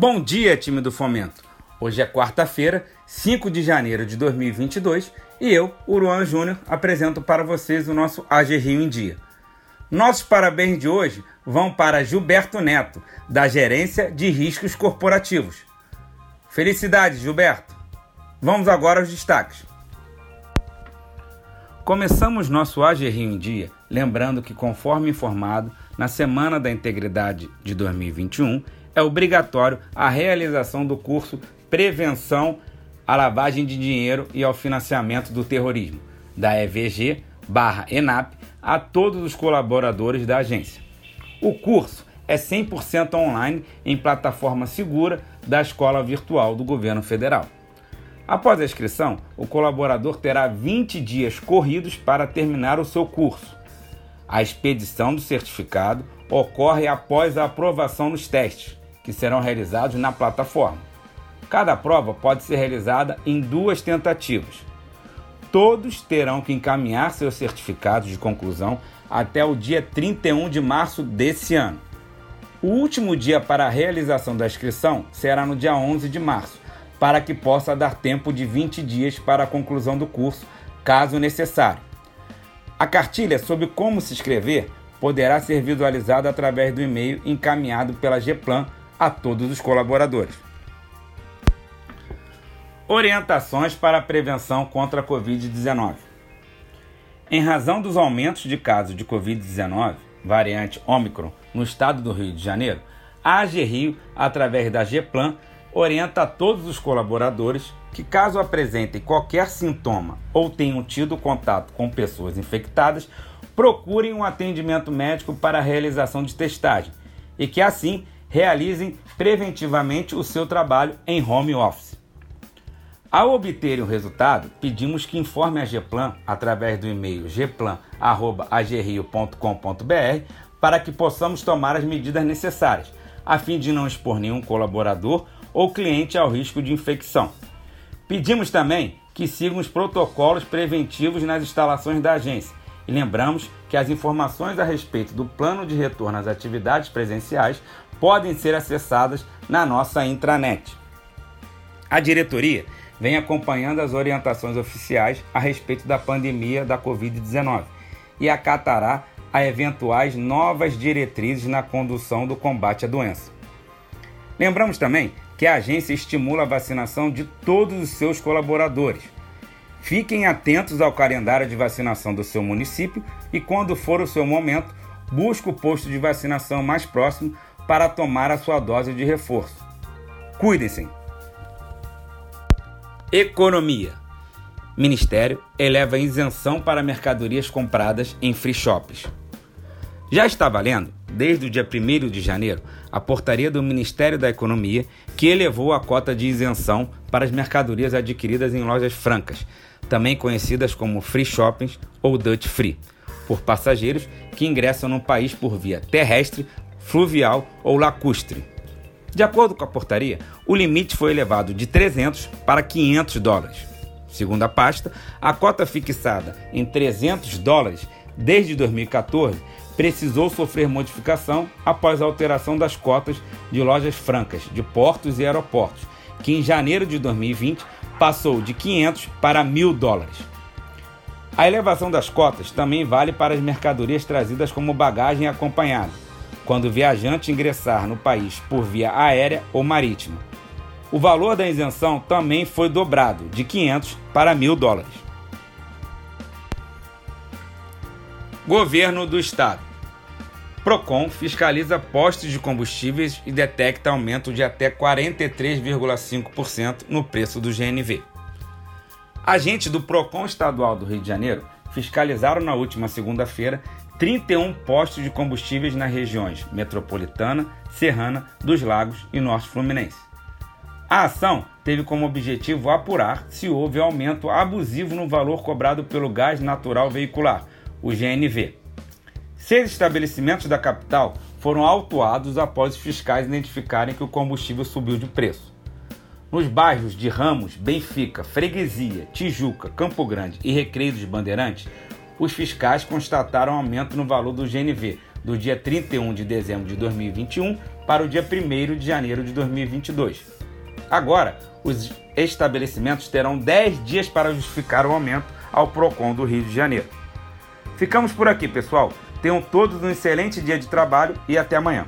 Bom dia, time do Fomento. Hoje é quarta-feira, 5 de janeiro de 2022 e eu, Uruan Júnior, apresento para vocês o nosso AG Rio em Dia. Nossos parabéns de hoje vão para Gilberto Neto, da Gerência de Riscos Corporativos. Felicidades, Gilberto! Vamos agora aos destaques. Começamos nosso AG Rio em Dia lembrando que, conforme informado, na Semana da Integridade de 2021, é obrigatório a realização do curso Prevenção à Lavagem de Dinheiro e ao Financiamento do Terrorismo, da EVG barra ENAP, a todos os colaboradores da agência. O curso é 100% online em plataforma segura da Escola Virtual do Governo Federal. Após a inscrição, o colaborador terá 20 dias corridos para terminar o seu curso. A expedição do certificado ocorre após a aprovação nos testes, que serão realizados na plataforma. Cada prova pode ser realizada em duas tentativas. Todos terão que encaminhar seus certificados de conclusão até o dia 31 de março desse ano. O último dia para a realização da inscrição será no dia 11 de março, para que possa dar tempo de 20 dias para a conclusão do curso, caso necessário. A cartilha sobre como se inscrever poderá ser visualizada através do e-mail encaminhado pela GPlan a todos os colaboradores. Orientações para a prevenção contra a Covid-19. Em razão dos aumentos de casos de Covid-19, variante Ômicron, no estado do Rio de Janeiro, a AG Rio, através da GPlan, orienta a todos os colaboradores que, caso apresentem qualquer sintoma ou tenham tido contato com pessoas infectadas, procurem um atendimento médico para a realização de testagem e que, assim, realizem preventivamente o seu trabalho em home office. Ao obterem o resultado, pedimos que informe a Gplan através do e-mail gplan@agrio.com.br para que possamos tomar as medidas necessárias, a fim de não expor nenhum colaborador ou cliente ao risco de infecção. Pedimos também que sigam os protocolos preventivos nas instalações da agência e lembramos que as informações a respeito do plano de retorno às atividades presenciais podem ser acessadas na nossa intranet. A diretoria vem acompanhando as orientações oficiais a respeito da pandemia da Covid-19 e acatará a eventuais novas diretrizes na condução do combate à doença. Lembramos também que a agência estimula a vacinação de todos os seus colaboradores. Fiquem atentos ao calendário de vacinação do seu município e, quando for o seu momento, busque o posto de vacinação mais próximo para tomar a sua dose de reforço. Cuidem-se! Economia. Ministério eleva isenção para mercadorias compradas em free shops. Já está valendo desde o dia 1 de janeiro, a portaria do Ministério da Economia que elevou a cota de isenção para as mercadorias adquiridas em lojas francas, também conhecidas como free shoppings ou Dutch free, por passageiros que ingressam no país por via terrestre, fluvial ou lacustre. De acordo com a portaria, o limite foi elevado de 300 para 500 dólares. Segundo a pasta, a cota fixada em 300 dólares desde 2014 precisou sofrer modificação após a alteração das cotas de lojas francas de portos e aeroportos, que em janeiro de 2020 passou de 500 para 1.000 dólares. A elevação das cotas também vale para as mercadorias trazidas como bagagem acompanhada, quando o viajante ingressar no país por via aérea ou marítima. O valor da isenção também foi dobrado, de 500 para 1.000 dólares. Governo do Estado. Procon fiscaliza postos de combustíveis e detecta aumento de até 43,5% no preço do GNV. Agentes do Procon Estadual do Rio de Janeiro fiscalizaram na última segunda-feira 31 postos de combustíveis nas regiões metropolitana, serrana, dos Lagos e Norte Fluminense. A ação teve como objetivo apurar se houve aumento abusivo no valor cobrado pelo gás natural veicular, o GNV Seis estabelecimentos da capital foram autuados após os fiscais identificarem que o combustível subiu de preço. Nos bairros de Ramos, Benfica, Freguesia, Tijuca, Campo Grande e Recreio dos Bandeirantes, os fiscais constataram aumento no valor do GNV do dia 31 de dezembro de 2021 para o dia 1 de janeiro de 2022. Agora, os estabelecimentos terão 10 dias para justificar o aumento ao PROCON do Rio de Janeiro. Ficamos por aqui, pessoal. Tenham todos um excelente dia de trabalho e até amanhã.